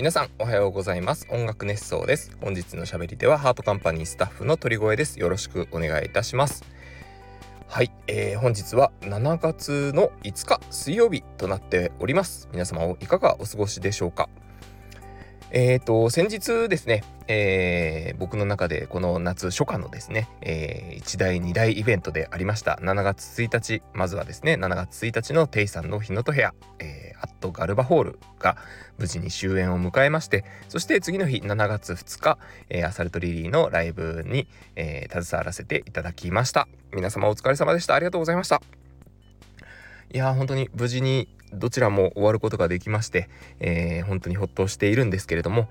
皆さんおはようございます。音楽熱奏です。本日の喋りではハートカンパニースタッフの鳥越です。よろしくお願いいたします。はい、えー、本日は7月の5日水曜日となっております。皆様いかがお過ごしでしょうか。えーと、先日ですね、えー、僕の中でこの夏初夏のですね、えー、1大2大イベントでありました。7月1日まずはですね7月1日のテイさんの日のと部屋、えー、アットガルバホールが無事に終演を迎えましてそして次の日7月2日、えー、アサルトリリーのライブに、えー、携わらせていただきました。皆様お疲れ様でした。ありがとうございました。いや本当に無事にどちらも終わることができまして、えー、本当にほっとしているんですけれども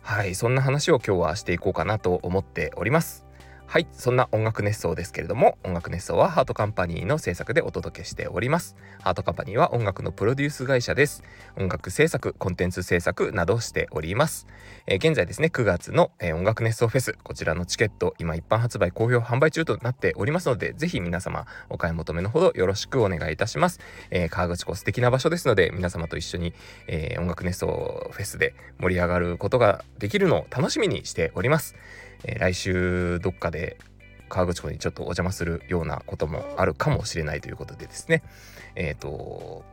はいそんな話を今日はしていこうかなと思っております。はいそんな音楽熱奏ですけれども音楽熱奏はハートカンパニーの制作でお届けしております。ハートカンパニーは音楽のプロデュース会社です。音楽制作コンテンツ制作などしております、えー、現在ですね9月の、えー、音楽熱奏フェスこちらのチケット今一般発売好評販売中となっておりますのでぜひ皆様お買い求めのほどよろしくお願いいたします、えー、川口湖素敵な場所ですので皆様と一緒に、え、音楽熱奏フェスで盛り上がることができるのを楽しみにしております。えー、来週どっかで河口湖にちょっとお邪魔するようなこともあるかもしれないということでですね。えっ、ー、と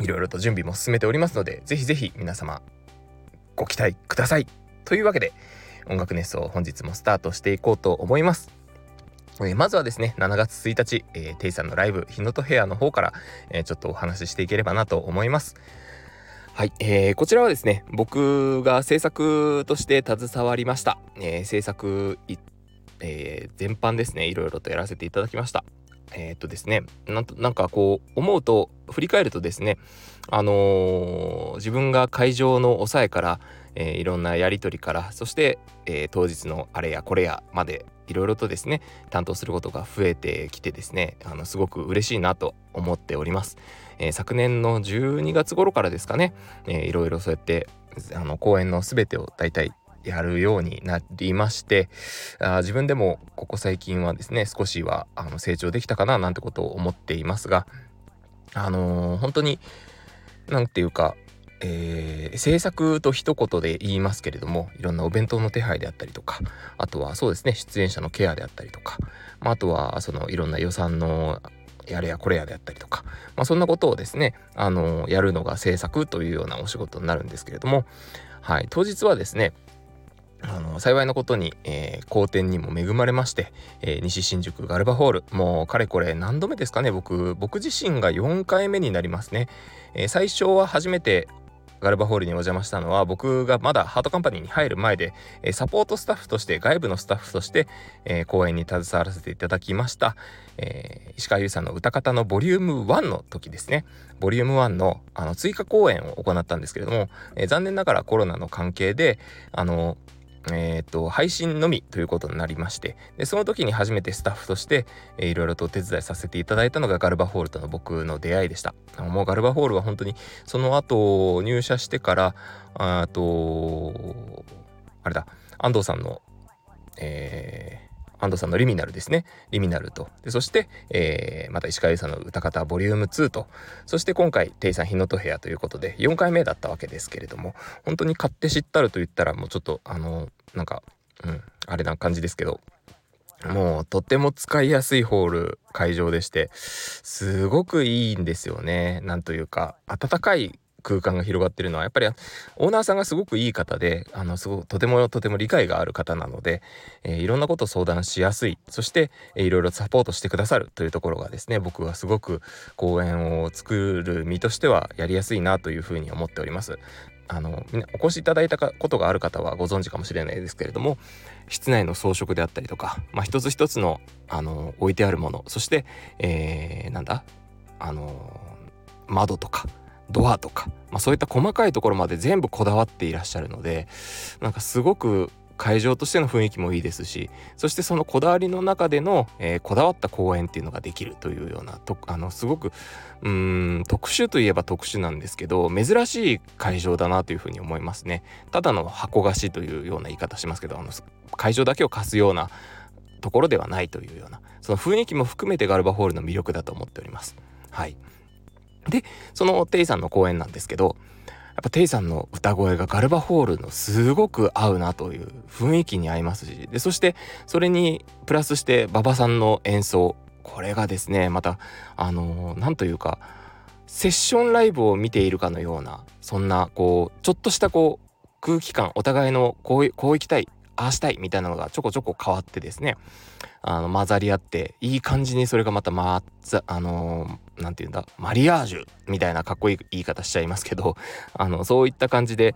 いろいろと準備も進めておりますのでぜひぜひ皆様ご期待くださいというわけで音楽熱奏本日もスタートしていこうと思います。えー、まずはですね7月1日、えー、テイさんのライブ日のとヘアの方から、えー、ちょっとお話ししていければなと思います。はい、えー、こちらはですね僕が制作として携わりました、えー、制作えー、全般ですねいろいろとやらせていただきましたえー、っとですねなんとなんかこう思うと振り返るとですねあのー、自分が会場の抑えから、えー、いろんなやり取りからそして、え当日のあれやこれやまでいろいろとですね担当することが増えてきてですねあのすごく嬉しいなと思っております。えー、昨年の12月頃からですかね、えー、いろいろそうやってあの公演の全てを大体やるようになりましてあ自分でもここ最近はですね少しはあの成長できたかななんてことを思っていますがあのー、本当に何て言うかえー、制作と一言で言いますけれどもいろんなお弁当の手配であったりとかあとはそうですね出演者のケアであったりとか、まあ、あとはそのいろんな予算のやれやこれやであったりとか、まあ、そんなことをですねあのやるのが制作というようなお仕事になるんですけれども、はい、当日はですねあの幸いなことに、えー、好天にも恵まれまして、えー、西新宿ガルバホールもうかれこれ何度目ですかね僕僕自身が4回目になりますね、えー、最初は初めてガルバホールにお邪魔したのは僕がまだハートカンパニーに入る前で、えサポートスタッフとして外部のスタッフとして、え、講演に携わらせていただきました、えー、石川優さんの歌方のボリューム1の時ですね。ボリューム1のあの追加公演を行ったんですけれども、えー、残念ながらコロナの関係であのえーと、配信のみということになりましてでその時に初めてスタッフとしていろいろとお手伝いさせていただいたのがガルバホールとの僕の出会いでした。もうガルバホールは本当にその後入社してからあとあれだ安藤さんのえー安藤さんのリミナルですね。リミナルと。でそして、えー、また石川優さんの歌方ボリューム2と。そして今回、テイさん日のと部屋ということで、4回目だったわけですけれども、本当に買って知ったると言ったら、もうちょっと、あの、なんか、うん、あれな感じですけど、もうとても使いやすいホール会場でしてすごくいいんですよねなんというか温かい空間が広がってるのはやっぱりオーナーさんがすごくいい方であのすごくとてもとても理解がある方なので、えー、いろんなことを相談しやすいそして、えー、いろいろサポートしてくださるというところがですね僕はすごく公演を作る身としてはやりやすいなというふうに思っております。あのお越しいただいたことがある方はご存知かもしれないですけれども室内の装飾であったりとか、まあ、一つ一つのあの置いてあるものそして、えー、なんだ？あの窓とかドアとか、まあ、そういった細かいところまで全部こだわっていらっしゃるのでなんかすごく会場としての雰囲気もいいですしそしてそのこだわりの中での、えー、こだわった公演っていうのができるというようなとあのすごくうん特殊といえば特殊なんですけど珍しい会場だなというふうに思いますねただの箱貸しというような言い方しますけどあの会場だけを貸すようなところではないというようなその雰囲気も含めてガルバホールの魅力だと思っておりますはい。でそのテイさんの公演なんですけどやっぱテイさんの歌声がガルバホールのすごく合うなという雰囲気に合いますしでそしてそれにプラスして馬場さんの演奏。これがですねまたあの何というかセッションライブを見ているかのようなそんなこうちょっとしたこう空気感お互いのこうこう行きたいああしたいみたいなのがちょこちょこ変わってですねあの混ざり合っていい感じにそれがまたまざあの何て言うんだマリアージュみたいなかっこいい言い方しちゃいますけど あのそういった感じで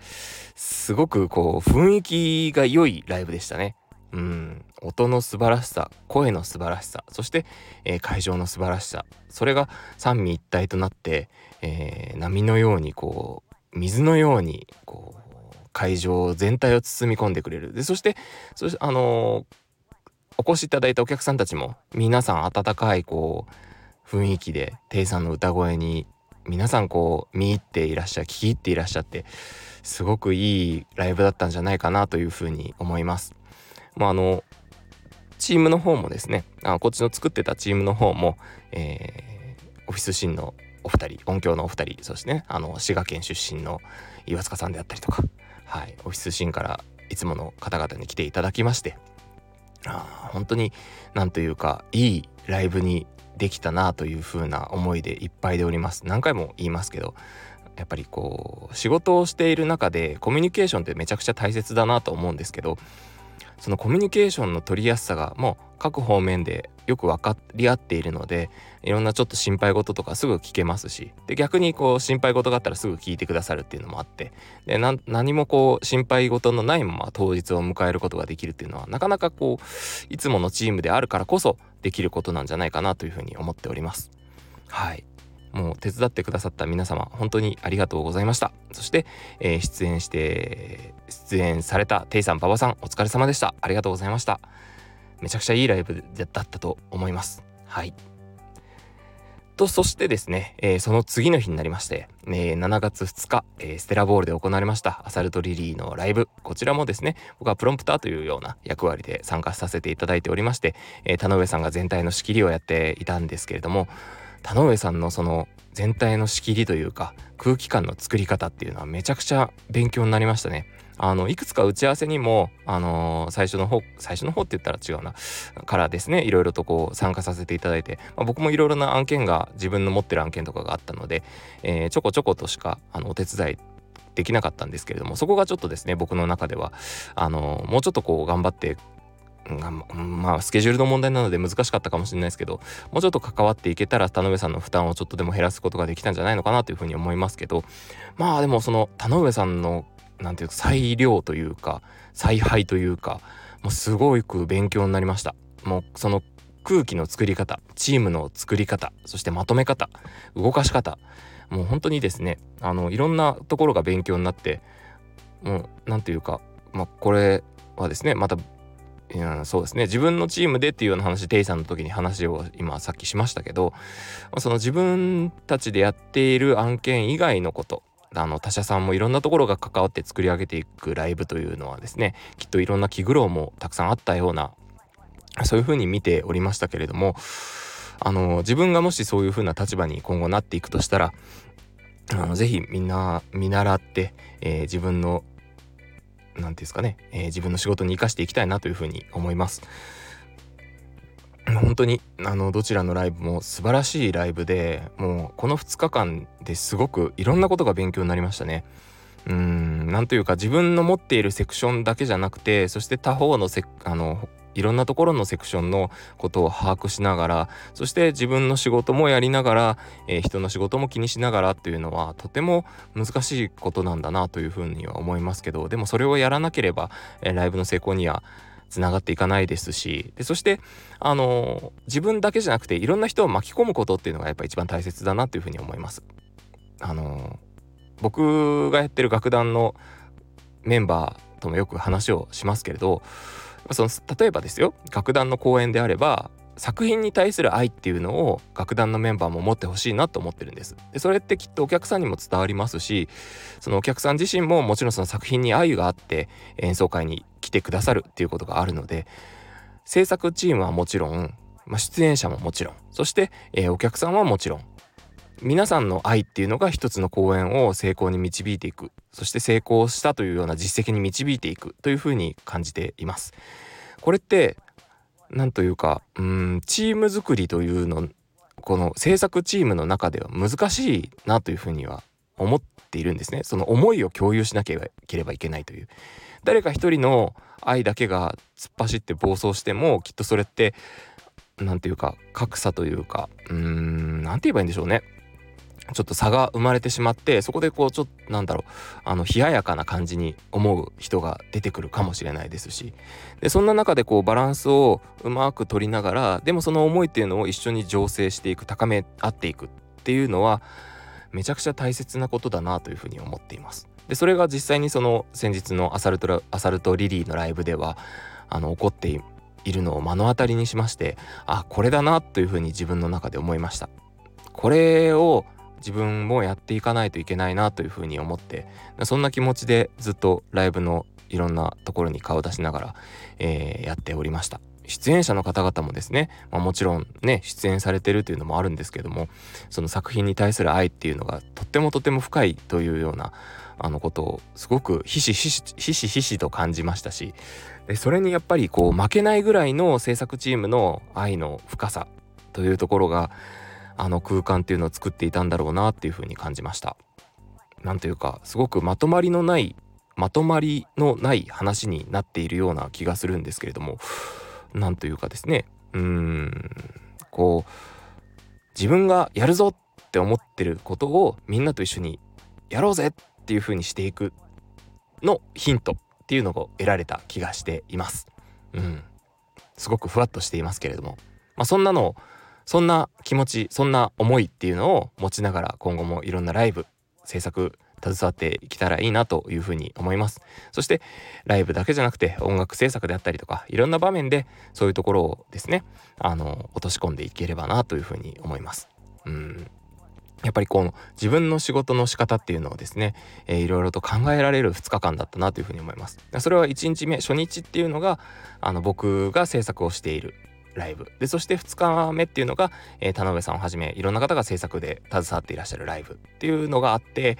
すごくこう雰囲気が良いライブでしたね。うん、音の素晴らしさ声の素晴らしさそして、えー、会場の素晴らしさそれが三位一体となって、えー、波のようにこう水のようにこう会場全体を包み込んでくれるでそしてそしてあのお越しいただいたお客さんたちも皆さん温かいこう雰囲気でテイさんの歌声に皆さんこう見入っていらっしゃ聞き入っていらっしゃってすごくいいライブだったんじゃないかなというふうに思います。まあ、あのチームの方もですねあこっちの作ってたチームの方も、えー、オフィスシーンのお二人音響のお二人そしてねあの滋賀県出身の岩塚さんであったりとか、はい、オフィスシーンからいつもの方々に来ていただきましてあ本当になんというかいいライブにできたなという風な思いでいっぱいでおります。何回も言いますけどやっぱりこう仕事をしている中でコミュニケーションってめちゃくちゃ大切だなと思うんですけどそのコミュニケーションの取りやすさがもう各方面でよく分かり合っているのでいろんなちょっと心配事とかすぐ聞けますしで逆にこう心配事があったらすぐ聞いてくださるっていうのもあってで何もこう心配事のないまま当日を迎えることができるっていうのはなかなかこういつものチームであるからこそできることなんじゃないかなというふうに思っております。はいもう手伝ってくださった皆様本当にありがとうございました。そして、えー、出演して出演されたテイさん馬場さんお疲れ様でした。ありがとうございました。めちゃくちゃいいライブだったと思います。はい。とそしてですね、えー、その次の日になりまして、えー、7月2日、えー、ステラボールで行われましたアサルトリリーのライブ。こちらもですね僕はプロンプターというような役割で参加させていただいておりまして、え田上さんが全体の仕切りをやっていたんですけれども田上さんのその全体の仕切りというか空気感の作り方っていうのはめちゃくちゃ勉強になりましたね。あのいくつか打ち合わせにも、あのー、最初の方最初の方って言ったら違うなからですねいろいろとこう参加させていただいて、まあ、僕もいろいろな案件が自分の持ってる案件とかがあったので、えー、ちょこちょことしかあのお手伝いできなかったんですけれどもそこがちょっとですね僕の中ではあのー、もうちょっとこう頑張ってまあスケジュールの問題なので難しかったかもしれないですけどもうちょっと関わっていけたら田上さんの負担をちょっとでも減らすことができたんじゃないのかなというふうに思いますけどまあでもその田上さんの何て言うか裁量というか采配というかもうすごく勉強になりました。もうその空気の作り方チームの作り方そしてまとめ方動かし方もう本当にですねあのいろんなところが勉強になってもう何て言うか、まあ、これはですねまたうん、そうですね。自分のチームでっていうような話テイさんの時に話を今さっきしましたけどその自分たちでやっている案件以外のことあの他社さんもいろんなところが関わって作り上げていくライブというのはですねきっといろんな気苦労もたくさんあったようなそういうふうに見ておりましたけれどもあの自分がもしそういうふうな立場に今後なっていくとしたらあのぜひみんな見習って、えー、自分の何ていうんですかね、えー、自分の仕事に生かしていきたいなというふうに思います。本当にあのどちらのライブも素晴らしいライブでもうこの2日間ですごくいろんなことが勉強になりましたね。うんなんというか自分の持っているセクションだけじゃなくてそして他方のせあのいろんなところのセクションのことを把握しながらそして自分の仕事もやりながら、えー、人の仕事も気にしながらっていうのはとても難しいことなんだなというふうには思いますけどでもそれをやらなければ、えー、ライブの成功にはつながっていかないですしでそしてあの自分だけじゃなくていろんな人を巻き込むことっていうのがやっぱ一番大切だなというふうに思います。あの僕がやってる楽団のメンバーともよく話をしますけれどその例えばですよ楽団の公演であれば作品に対する愛っていうのを楽団のメンバーも持ってほしいなと思ってるんです。でそれってきっとお客さんにも伝わりますしそのお客さん自身ももちろんその作品に愛があって演奏会に来てくださるっていうことがあるので制作チームはもちろん、まあ、出演者ももちろんそして、えー、お客さんはもちろん皆さんの愛っていうのが一つの公演を成功に導いていく。そして成功したというような実績に導いていくというふうに感じています。これって何というかうんチーム作りというのこの制作チームの中では難しいなというふうには思っているんですね。その思いを共有しなければいけないという。誰か一人の愛だけが突っ走って暴走してもきっとそれって何ていうか格差というかうーん何て言えばいいんでしょうね。ちょっと差が生まれてしまってそこでこうちょっとなんだろうあの冷ややかな感じに思う人が出てくるかもしれないですしでそんな中でこうバランスをうまく取りながらでもその思いっていうのを一緒に醸成していく高め合っていくっていうのはめちゃくちゃ大切なことだなというふうに思っています。でそれが実際にその先日のアサルトアサルトリリーのライブではあの起こっているのを目の当たりにしましてあこれだなというふうに自分の中で思いました。これを自分もやっていかないといけないなというふうに思ってそんな気持ちでずっとライブのいろんなところに顔を出しながら、えー、やっておりました。出演者の方々もですね、まあ、もちろんね出演されてるというのもあるんですけどもその作品に対する愛っていうのがとってもとても深いというようなあのことをすごくひしひしひしひしと感じましたしそれにやっぱりこう負けないぐらいの制作チームの愛の深さというところがあの空間っていうのを作っていたんだろうなっていうふうに感じました。なんというかすごくまとまりのないまとまりのない話になっているような気がするんですけれどもなんというかですねうーんこう自分がやるぞって思ってることをみんなと一緒にやろうぜっていう風にしていくのヒントっていうのを得られた気がしています。うん、すごくふわっとしていますけれども、まあ、そんなのをそんな気持ちそんな思いっていうのを持ちながら今後もいろんなライブ制作携わっていけたらいいなというふうに思います。そしてライブだけじゃなくて音楽制作であったりとかいろんな場面でそういうところをですねあの落とし込んでいければなというふうに思います。うん。やっぱりこの自分の仕事の仕方っていうのをですね、えー、いろいろと考えられる2日間だったなというふうに思います。それは1日目初日っていうのがあの僕が制作をしているライブでそして2日目っていうのが、えー、田辺さんをはじめいろんな方が制作で携わっていらっしゃるライブっていうのがあって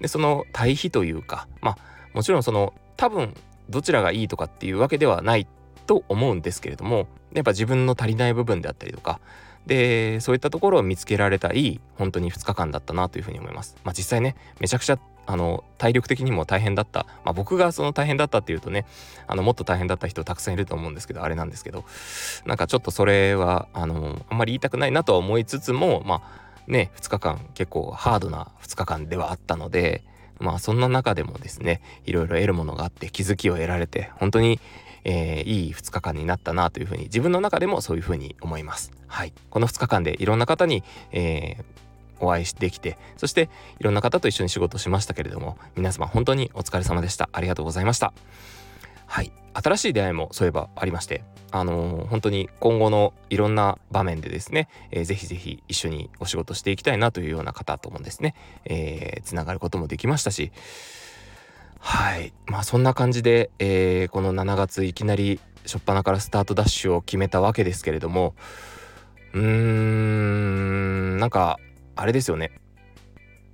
でその対比というかまあもちろんその多分どちらがいいとかっていうわけではないと思うんですけれどもやっぱ自分の足りない部分であったりとかでそういったところを見つけられたい本当に2日間だったなというふうに思います。まあ、実際ねめちゃくちゃあの体力的にも大変だった、まあ、僕がその大変だったっていうとねあのもっと大変だった人たくさんいると思うんですけどあれなんですけどなんかちょっとそれはあのあんまり言いたくないなとは思いつつもまあね2日間結構ハードな2日間ではあったのでまあそんな中でもですねいろいろ得るものがあって気づきを得られて本当にえー、いい2日間になったなというふうに自分の中でもそういうふうに思います。はい、この2日間でいろんな方に、えー、お会いできてそしていろんな方と一緒に仕事しましたけれども皆様本当にお疲れ様でした。ありがとうございました。はい。新しい出会いもそういえばありましてあのー、本当に今後のいろんな場面でですね、えー、ぜひぜひ一緒にお仕事していきたいなというような方ともですね、えー、つながることもできましたしはい。まあそんな感じで、えー、この7月いきなり初っ端からスタートダッシュを決めたわけですけれどもうーんなんかあれですよね。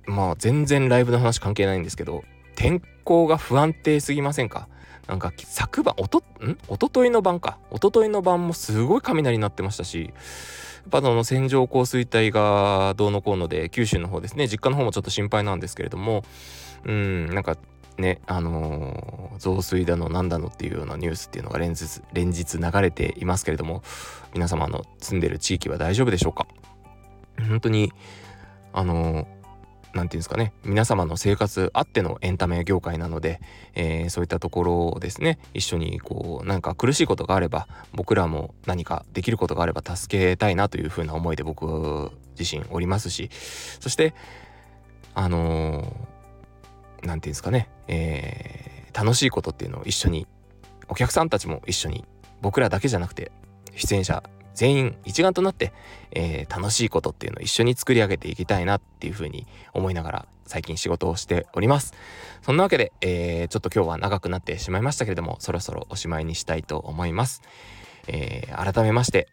まあ全然ライブの話関係ないんですけど天候が不安定すぎませんか？なんか昨晩おとん？一昨日の晩か。一昨日の晩もすごい雷になってましたしやっぱの線状降水帯がどうのこうので九州の方ですね。実家の方もちょっと心配なんですけれどもうんなんかねあのー、増水だのなんだのっていうようなニュースっていうのが連日連日流れていますけれども皆様の住んでる地域は大丈夫でしょうか？本当にあの何て言うんですかね皆様の生活あってのエンタメ業界なので、えー、そういったところをですね一緒にこうなんか苦しいことがあれば僕らも何かできることがあれば助けたいなというふうな思いで僕自身おりますしそしてあの何、て言うんですかね、えー、楽しいことっていうのを一緒にお客さんたちも一緒に僕らだけじゃなくて出演者全員一丸となって、えー、楽しいことっていうのを一緒に作り上げていきたいなっていうふうに思いながら最近仕事をしております。そんなわけで、えー、ちょっと今日は長くなってしまいましたけれども、そろそろおしまいにしたいと思います。えー、改めまして、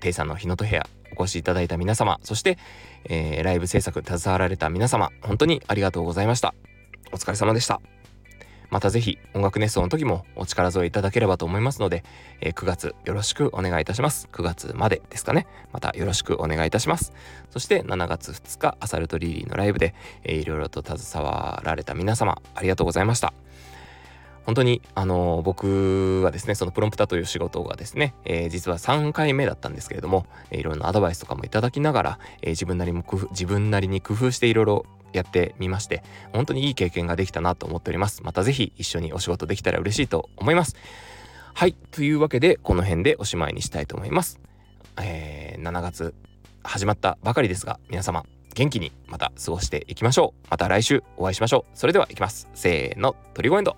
テイさんの日のと部屋お越しいただいた皆様、そして、えー、ライブ制作携わられた皆様、本当にありがとうございました。お疲れ様でしたまたぜひ音楽熱奏の時もお力添えいただければと思いますので、えー、9月よろしくお願いいたします。9月までですかね。またよろしくお願いいたします。そして7月2日、アサルトリリーのライブで、えー、いろいろと携わられた皆様、ありがとうございました。本当にあの僕はですねそのプロンプタという仕事がですね、えー、実は3回目だったんですけれども、えー、いろんなアドバイスとかもいただきながら、えー、自分なりも工夫自分なりに工夫していろいろやってみまして本当にいい経験ができたなと思っております。また是非一緒にお仕事できたら嬉しいと思います。はいというわけでこの辺でおしまいにしたいと思います、えー、7月始まったばかりですが皆様元気にまた過ごしていきましょう。また来週お会いしましょう。それではいきます。せーのトリゴエンド